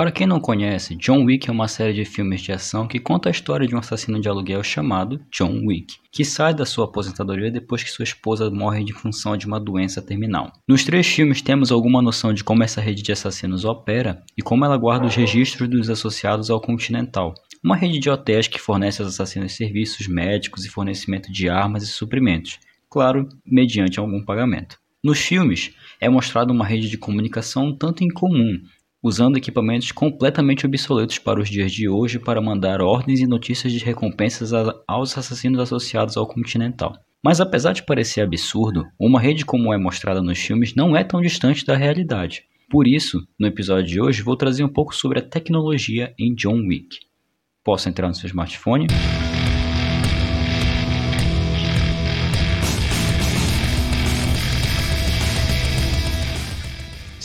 Para quem não conhece, John Wick é uma série de filmes de ação que conta a história de um assassino de aluguel chamado John Wick, que sai da sua aposentadoria depois que sua esposa morre de função de uma doença terminal. Nos três filmes temos alguma noção de como essa rede de assassinos opera e como ela guarda os registros dos associados ao Continental, uma rede de hotéis que fornece aos assassinos serviços médicos e fornecimento de armas e suprimentos, claro, mediante algum pagamento. Nos filmes, é mostrada uma rede de comunicação um tanto incomum, usando equipamentos completamente obsoletos para os dias de hoje para mandar ordens e notícias de recompensas aos assassinos associados ao Continental. Mas apesar de parecer absurdo, uma rede como é mostrada nos filmes não é tão distante da realidade. Por isso, no episódio de hoje, vou trazer um pouco sobre a tecnologia em John Wick. Posso entrar no seu smartphone?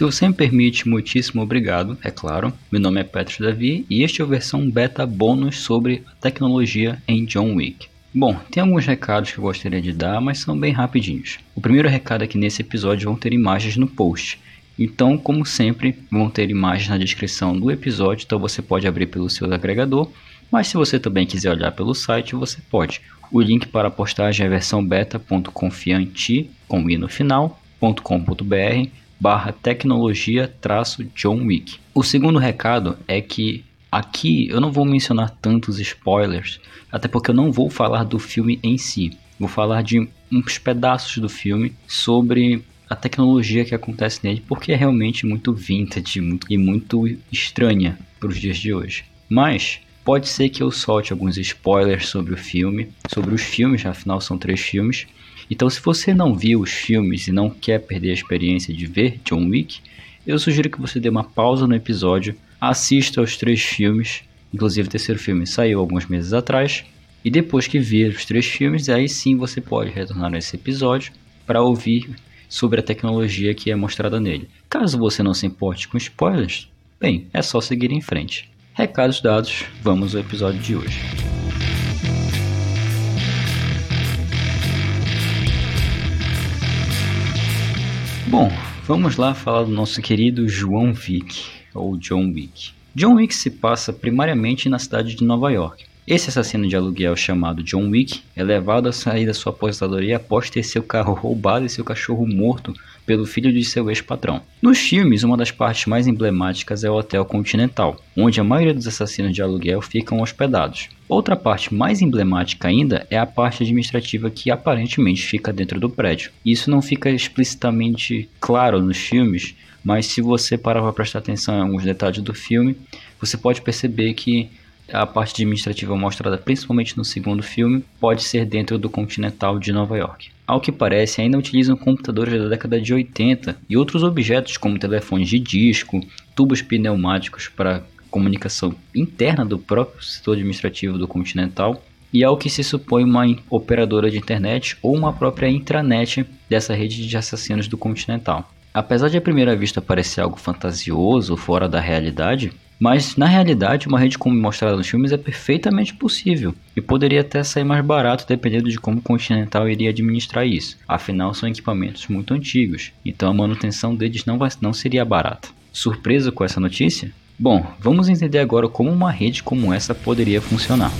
Se você me permite, muitíssimo obrigado, é claro. Meu nome é Petro Davi e este é a versão beta bônus sobre a tecnologia em John Wick. Bom, tem alguns recados que eu gostaria de dar, mas são bem rapidinhos. O primeiro recado é que nesse episódio vão ter imagens no post. Então, como sempre, vão ter imagens na descrição do episódio, então você pode abrir pelo seu agregador, mas se você também quiser olhar pelo site, você pode. O link para a postagem é versão barra tecnologia traço John Wick. O segundo recado é que aqui eu não vou mencionar tantos spoilers, até porque eu não vou falar do filme em si. Vou falar de uns pedaços do filme sobre a tecnologia que acontece nele, porque é realmente muito vintage muito, e muito estranha para os dias de hoje. Mas pode ser que eu solte alguns spoilers sobre o filme, sobre os filmes, afinal são três filmes, então, se você não viu os filmes e não quer perder a experiência de ver John Wick, eu sugiro que você dê uma pausa no episódio, assista aos três filmes, inclusive o terceiro filme saiu alguns meses atrás, e depois que ver os três filmes, aí sim você pode retornar nesse episódio para ouvir sobre a tecnologia que é mostrada nele. Caso você não se importe com spoilers, bem, é só seguir em frente. Recados dados, vamos ao episódio de hoje. Bom, vamos lá falar do nosso querido João Wick, ou John Wick. John Wick se passa primariamente na cidade de Nova York. Esse assassino de aluguel chamado John Wick é levado a sair da sua aposentadoria após ter seu carro roubado e seu cachorro morto pelo filho de seu ex-patrão. Nos filmes, uma das partes mais emblemáticas é o Hotel Continental, onde a maioria dos assassinos de aluguel ficam hospedados. Outra parte mais emblemática ainda é a parte administrativa que aparentemente fica dentro do prédio. Isso não fica explicitamente claro nos filmes, mas se você parar para prestar atenção em alguns detalhes do filme, você pode perceber que a parte administrativa mostrada principalmente no segundo filme pode ser dentro do Continental de Nova York. Ao que parece, ainda utilizam computadores da década de 80 e outros objetos como telefones de disco, tubos pneumáticos para comunicação interna do próprio setor administrativo do Continental e ao que se supõe uma operadora de internet ou uma própria intranet dessa rede de assassinos do Continental. Apesar de à primeira vista parecer algo fantasioso, fora da realidade, mas na realidade, uma rede como mostrada nos filmes é perfeitamente possível e poderia até sair mais barato dependendo de como o Continental iria administrar isso. Afinal, são equipamentos muito antigos, então a manutenção deles não, vai, não seria barata. Surpresa com essa notícia? Bom, vamos entender agora como uma rede como essa poderia funcionar.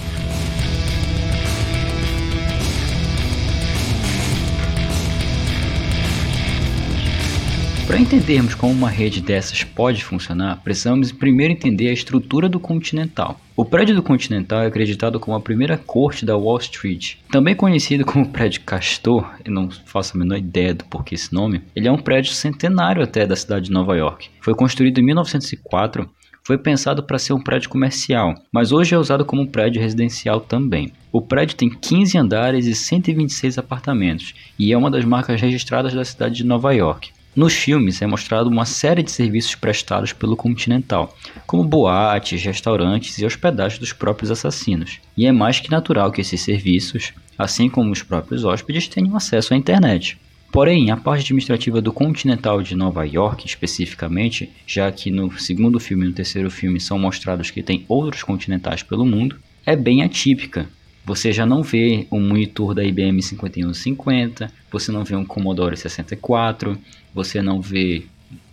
Para entendermos como uma rede dessas pode funcionar, precisamos primeiro entender a estrutura do Continental. O prédio do Continental é acreditado como a primeira corte da Wall Street. Também conhecido como prédio Castor, eu não faço a menor ideia do porquê esse nome, ele é um prédio centenário até da cidade de Nova York. Foi construído em 1904 foi pensado para ser um prédio comercial, mas hoje é usado como um prédio residencial também. O prédio tem 15 andares e 126 apartamentos e é uma das marcas registradas da cidade de Nova York. Nos filmes é mostrado uma série de serviços prestados pelo Continental, como boates, restaurantes e hospedagem dos próprios assassinos. E é mais que natural que esses serviços, assim como os próprios hóspedes, tenham acesso à internet. Porém, a parte administrativa do Continental de Nova York, especificamente, já que no segundo filme e no terceiro filme são mostrados que tem outros continentais pelo mundo, é bem atípica, você já não vê um monitor da IBM 5150, você não vê um Commodore 64, você não vê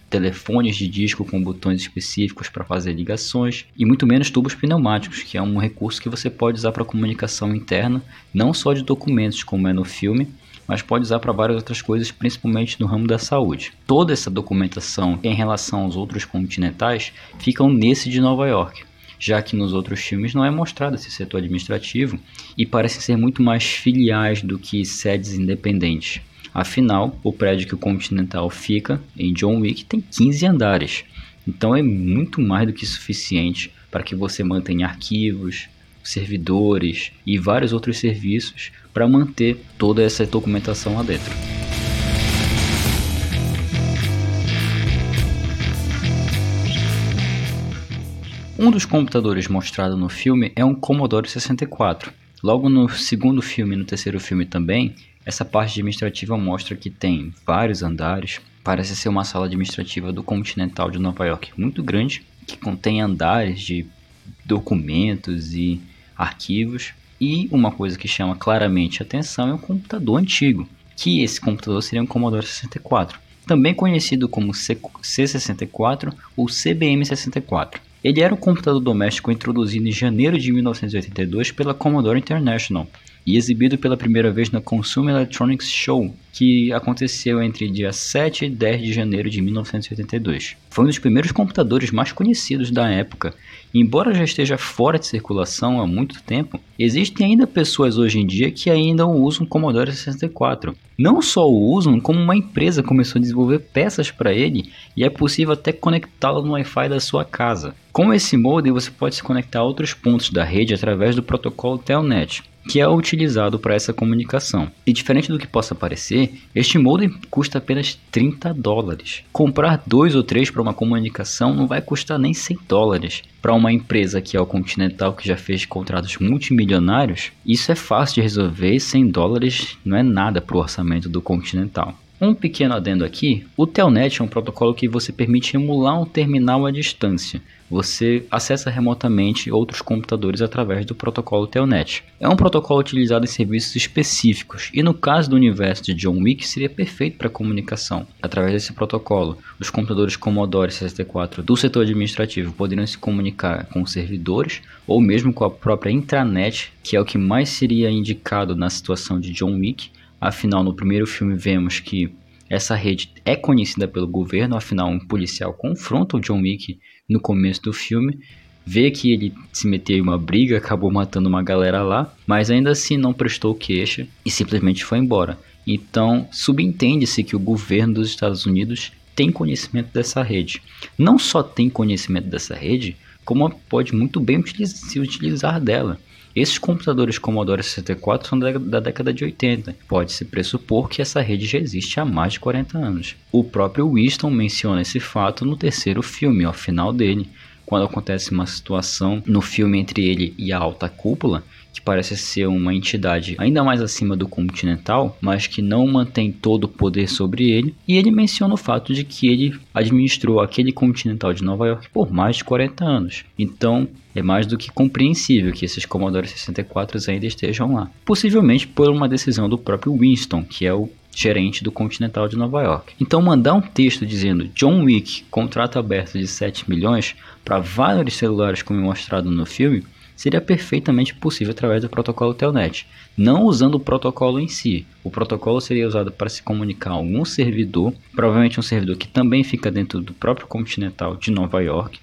telefones de disco com botões específicos para fazer ligações e muito menos tubos pneumáticos, que é um recurso que você pode usar para comunicação interna, não só de documentos como é no filme, mas pode usar para várias outras coisas, principalmente no ramo da saúde. Toda essa documentação em relação aos outros continentais ficam nesse de Nova York, já que nos outros filmes não é mostrado esse setor administrativo e parecem ser muito mais filiais do que sedes independentes. Afinal, o prédio que o Continental fica, em John Wick, tem 15 andares. Então é muito mais do que suficiente para que você mantenha arquivos, servidores e vários outros serviços para manter toda essa documentação lá dentro. Um dos computadores mostrado no filme é um Commodore 64. Logo no segundo filme e no terceiro filme também, essa parte administrativa mostra que tem vários andares. Parece ser uma sala administrativa do Continental de Nova York muito grande, que contém andares de documentos e arquivos. E uma coisa que chama claramente atenção é um computador antigo, que esse computador seria um Commodore 64, também conhecido como C64 ou CBM64. Ele era um computador doméstico introduzido em janeiro de 1982 pela Commodore International e exibido pela primeira vez na Consumer Electronics Show, que aconteceu entre dia 7 e 10 de janeiro de 1982. Foi um dos primeiros computadores mais conhecidos da época. Embora já esteja fora de circulação há muito tempo, existem ainda pessoas hoje em dia que ainda usam o Commodore 64. Não só o usam, como uma empresa começou a desenvolver peças para ele e é possível até conectá-lo no Wi-Fi da sua casa. Com esse modem, você pode se conectar a outros pontos da rede através do protocolo Telnet que é utilizado para essa comunicação. E diferente do que possa parecer, este modem custa apenas 30 dólares. Comprar dois ou três para uma comunicação não vai custar nem 100 dólares. Para uma empresa que é o Continental, que já fez contratos multimilionários, isso é fácil de resolver e 100 dólares não é nada para o orçamento do Continental. Um pequeno adendo aqui, o Telnet é um protocolo que você permite emular um terminal à distância. Você acessa remotamente outros computadores através do protocolo Telnet. É um protocolo utilizado em serviços específicos e no caso do universo de John Wick seria perfeito para comunicação. Através desse protocolo, os computadores Commodore 64 do setor administrativo poderiam se comunicar com servidores ou mesmo com a própria intranet, que é o que mais seria indicado na situação de John Wick Afinal, no primeiro filme vemos que essa rede é conhecida pelo governo, afinal um policial confronta o John Wick no começo do filme, vê que ele se meteu em uma briga, acabou matando uma galera lá, mas ainda assim não prestou queixa e simplesmente foi embora. Então, subentende-se que o governo dos Estados Unidos tem conhecimento dessa rede. Não só tem conhecimento dessa rede, como pode muito bem se utilizar dela. Esses computadores Commodore 64 são da, década de 80. Pode-se pressupor que essa rede já existe há mais de 40 anos. O próprio Winston menciona esse fato no terceiro filme, ao final dele, quando acontece uma situação no filme entre ele e a alta cúpula, que parece ser uma entidade ainda mais acima do continental, mas que não mantém todo o poder sobre ele, e ele menciona o fato de que ele administrou aquele continental de Nova York por mais de 40 anos. Então, é mais do que compreensível que esses Commodore 64 ainda estejam lá. Possivelmente por uma decisão do próprio Winston, que é o gerente do Continental de Nova York. Então mandar um texto dizendo John Wick, contrato aberto de 7 milhões para vários celulares como mostrado no filme, seria perfeitamente possível através do protocolo Telnet, não usando o protocolo em si. O protocolo seria usado para se comunicar a algum servidor, provavelmente um servidor que também fica dentro do próprio Continental de Nova York,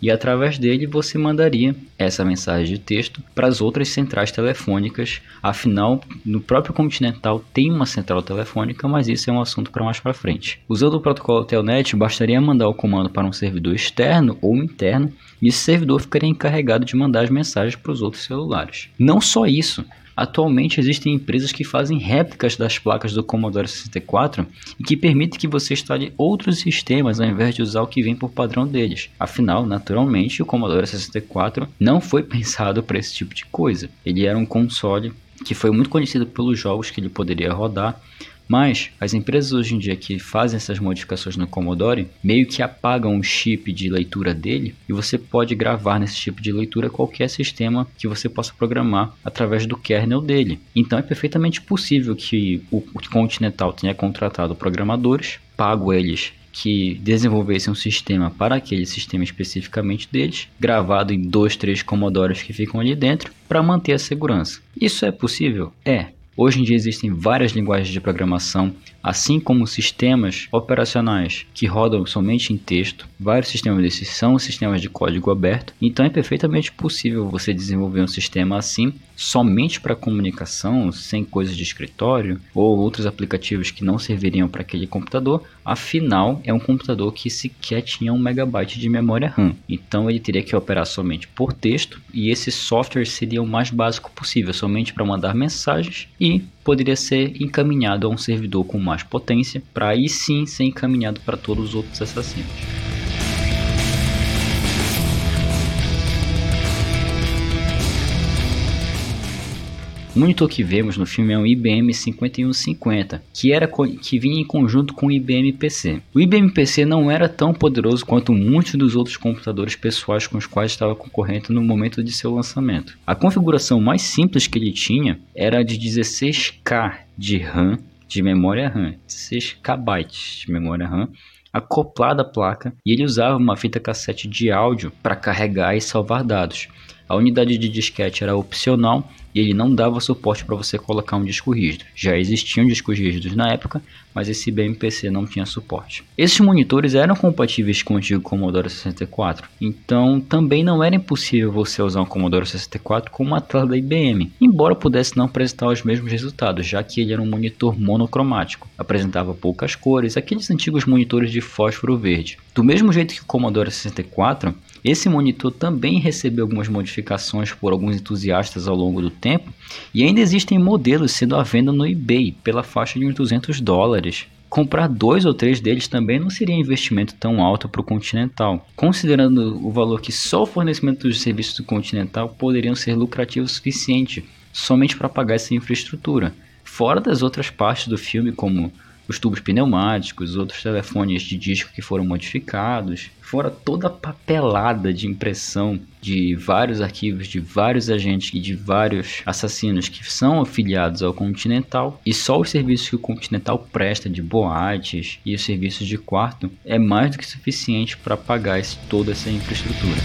e através dele você mandaria essa mensagem de texto para as outras centrais telefônicas. Afinal, no próprio Continental tem uma central telefônica, mas isso é um assunto para mais para frente. Usando o protocolo Telnet, bastaria mandar o comando para um servidor externo ou interno e esse servidor ficaria encarregado de mandar as mensagens para os outros celulares. Não só isso, Atualmente existem empresas que fazem réplicas das placas do Commodore 64 e que permitem que você instale outros sistemas ao invés de usar o que vem por padrão deles. Afinal, naturalmente, o Commodore 64 não foi pensado para esse tipo de coisa. Ele era um console que foi muito conhecido pelos jogos que ele poderia rodar, mas as empresas hoje em dia que fazem essas modificações no Commodore meio que apagam o chip de leitura dele e você pode gravar nesse chip de leitura qualquer sistema que você possa programar através do kernel dele. Então é perfeitamente possível que o Continental tenha contratado programadores, pago eles que desenvolvesse um sistema para aquele sistema especificamente deles, gravado em dois, três Commodores que ficam ali dentro, para manter a segurança. Isso é possível? É. Hoje em dia existem várias linguagens de programação assim como sistemas operacionais que rodam somente em texto. Vários sistemas desses são sistemas de código aberto, então é perfeitamente possível você desenvolver um sistema assim somente para comunicação, sem coisas de escritório ou outros aplicativos que não serviriam para aquele computador. Afinal, é um computador que sequer tinha um megabyte de memória RAM, então ele teria que operar somente por texto e esse software seria o mais básico possível, somente para mandar mensagens e poderia ser encaminhado a um servidor com mais potência, para aí sim ser encaminhado para todos os outros assassinos. O monitor que vemos no filme é um IBM 5150, que, era, que vinha em conjunto com o IBM PC. O IBM PC não era tão poderoso quanto muitos dos outros computadores pessoais com os quais estava concorrendo no momento de seu lançamento. A configuração mais simples que ele tinha era de 16K de RAM de memória RAM, 16 KB de memória RAM acoplada à placa e ele usava uma fita cassete de áudio para carregar e salvar dados. A unidade de disquete era opcional e ele não dava suporte para você colocar um disco rígido. Já existiam discos rígidos na época, mas esse BMPC não tinha suporte. Esses monitores eram compatíveis com o antigo Commodore 64, então também não era impossível você usar um Commodore 64 com uma tela da IBM, embora pudesse não apresentar os mesmos resultados, já que ele era um monitor monocromático, apresentava poucas cores, aqueles antigos monitores de fósforo verde. Do mesmo jeito que o Commodore 64, esse monitor também recebeu algumas modificações por alguns entusiastas ao longo do tempo e ainda existem modelos sendo à venda no eBay pela faixa de uns 200 dólares. Comprar dois ou três deles também não seria investimento tão alto para o Continental, considerando o valor que só o fornecimento dos serviços do Continental poderiam ser lucrativo o suficiente somente para pagar essa infraestrutura, fora das outras partes do filme como os tubos pneumáticos, outros telefones de disco que foram modificados, fora toda a papelada de impressão de vários arquivos de vários agentes e de vários assassinos que são afiliados ao Continental e só os serviços que o Continental presta de boates e os serviços de quarto é mais do que suficiente para pagar esse, toda essa infraestrutura.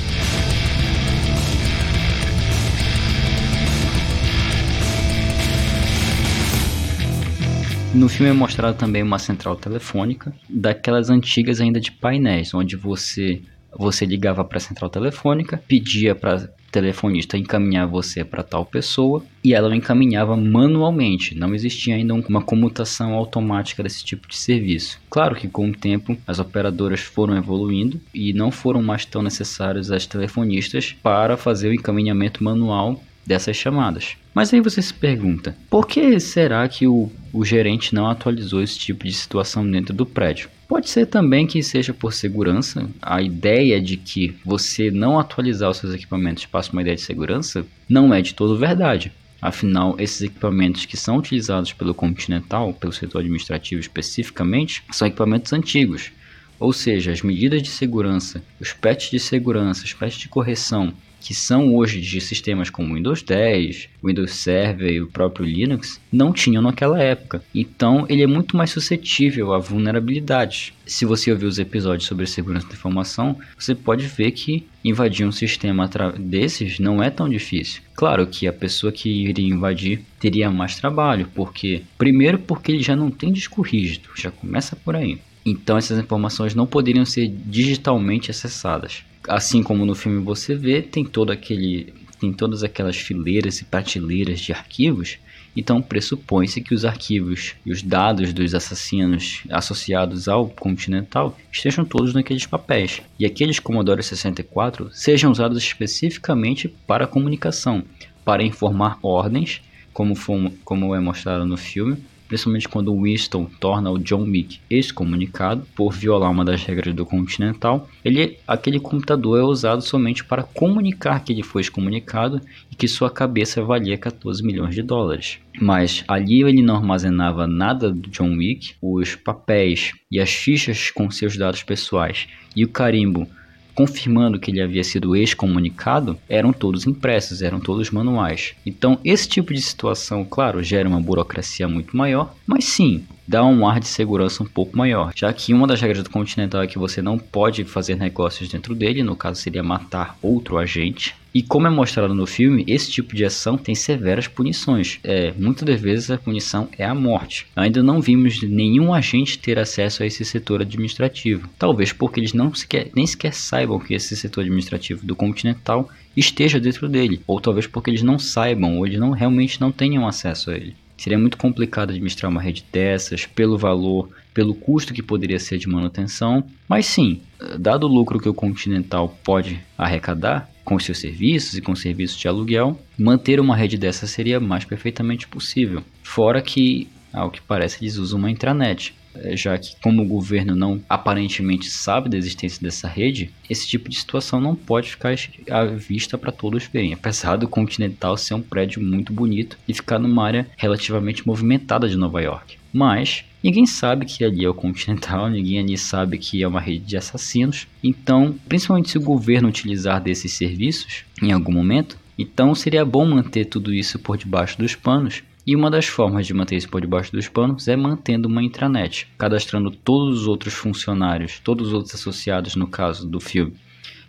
No filme é mostrado também uma central telefônica, daquelas antigas ainda de painéis, onde você você ligava para a central telefônica, pedia para telefonista encaminhar você para tal pessoa e ela o encaminhava manualmente. Não existia ainda uma comutação automática desse tipo de serviço. Claro que com o tempo as operadoras foram evoluindo e não foram mais tão necessários as telefonistas para fazer o encaminhamento manual dessas chamadas. Mas aí você se pergunta, por que será que o, o gerente não atualizou esse tipo de situação dentro do prédio? Pode ser também que seja por segurança. A ideia de que você não atualizar os seus equipamentos passa uma ideia de segurança não é de todo verdade. Afinal, esses equipamentos que são utilizados pelo Continental, pelo setor administrativo especificamente, são equipamentos antigos. Ou seja, as medidas de segurança, os patches de segurança, os patches de correção que são hoje de sistemas como Windows 10, Windows Server e o próprio Linux, não tinham naquela época. Então ele é muito mais suscetível a vulnerabilidades. Se você ouvir os episódios sobre segurança da informação, você pode ver que invadir um sistema desses não é tão difícil. Claro que a pessoa que iria invadir teria mais trabalho, porque primeiro porque ele já não tem disco rígido, já começa por aí. Então essas informações não poderiam ser digitalmente acessadas assim como no filme você vê, tem todo aquele tem todas aquelas fileiras e prateleiras de arquivos, então pressupõe-se que os arquivos e os dados dos assassinos associados ao Continental estejam todos naqueles papéis, e aqueles Commodore 64 sejam usados especificamente para comunicação, para informar ordens, como, foi, como é mostrado no filme, principalmente quando Winston torna o John Wick excomunicado por violar uma das regras do Continental. Ele, aquele computador é usado somente para comunicar que ele foi excomunicado e que sua cabeça valia 14 milhões de dólares. Mas ali ele não armazenava nada do John Wick, os papéis e as fichas com seus dados pessoais e o carimbo confirmando que ele havia sido excomunicado, eram todos impressos, eram todos manuais. Então, esse tipo de situação, claro, gera uma burocracia muito maior, mas sim, dá um ar de segurança um pouco maior, já que uma das regras do Continental é que você não pode fazer negócios dentro dele, no caso seria matar outro agente. E como é mostrado no filme, esse tipo de ação tem severas punições. É, muitas das vezes a punição é a morte. Ainda não vimos nenhum agente ter acesso a esse setor administrativo. Talvez porque eles não sequer, nem sequer saibam que esse setor administrativo do Continental esteja dentro dele. Ou talvez porque eles não saibam, ou eles não realmente não tenham acesso a ele. Seria muito complicado administrar uma rede dessas, pelo valor, pelo custo que poderia ser de manutenção. Mas sim, dado o lucro que o Continental pode arrecadar com seus serviços e com serviços de aluguel, manter uma rede dessa seria mais perfeitamente possível. Fora que, ao que parece, eles usam uma intranet. É, já que como o governo não aparentemente sabe da existência dessa rede, esse tipo de situação não pode ficar à vista para todos verem, apesar do Continental ser um prédio muito bonito e ficar numa área relativamente movimentada de Nova York. Mas ninguém sabe que ali é o Continental, ninguém ali sabe que é uma rede de assassinos. Então, principalmente se o governo utilizar desses serviços em algum momento, então seria bom manter tudo isso por debaixo dos panos e uma das formas de manter isso por debaixo dos panos é mantendo uma intranet, cadastrando todos os outros funcionários, todos os outros associados no caso do filme,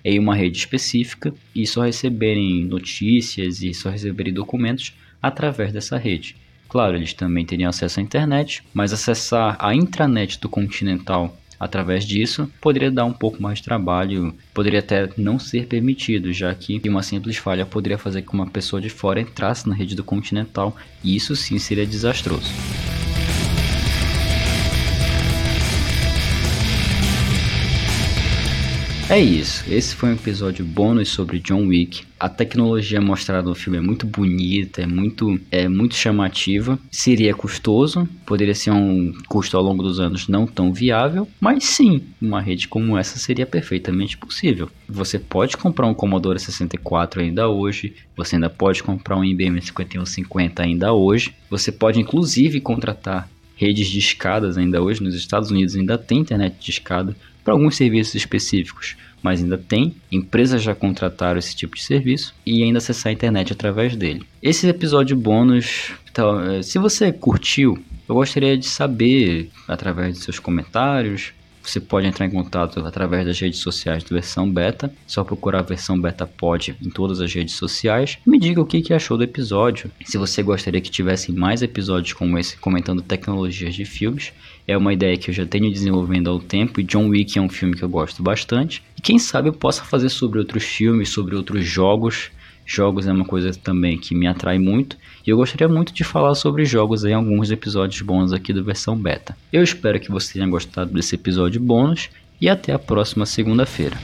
em uma rede específica e só receberem notícias e só receberem documentos através dessa rede. Claro, eles também teriam acesso à internet, mas acessar a intranet do Continental Através disso, poderia dar um pouco mais de trabalho, poderia até não ser permitido, já que uma simples falha poderia fazer com que uma pessoa de fora entrasse na rede do Continental, e isso sim seria desastroso. É isso, esse foi um episódio bônus sobre John Wick. A tecnologia mostrada no filme é muito bonita, é muito, é muito chamativa. Seria custoso, poderia ser um custo ao longo dos anos não tão viável, mas sim, uma rede como essa seria perfeitamente possível. Você pode comprar um Commodore 64 ainda hoje, você ainda pode comprar um IBM 5150 ainda hoje, você pode inclusive contratar redes de escadas ainda hoje nos Estados Unidos ainda tem internet de escada para alguns serviços específicos, mas ainda tem. Empresas já contrataram esse tipo de serviço e ainda acessar a internet através dele. Esse episódio bônus, então, eh, se você curtiu, eu gostaria de saber através de seus comentários, você pode entrar em contato através das redes sociais do Versão Beta. Só procurar a Versão Beta Pod em todas as redes sociais. Me diga o que, que achou do episódio. Se você gostaria que tivesse mais episódios como esse comentando tecnologias de filmes. É uma ideia que eu já tenho desenvolvendo há um tempo e John Wick é um filme que eu gosto bastante. E quem sabe eu possa fazer sobre outros filmes, sobre outros jogos Jogos é uma coisa também que me atrai muito e eu gostaria muito de falar sobre jogos em alguns episódios bônus aqui do versão beta. Eu espero que você tenha gostado desse episódio bônus e até a próxima segunda-feira.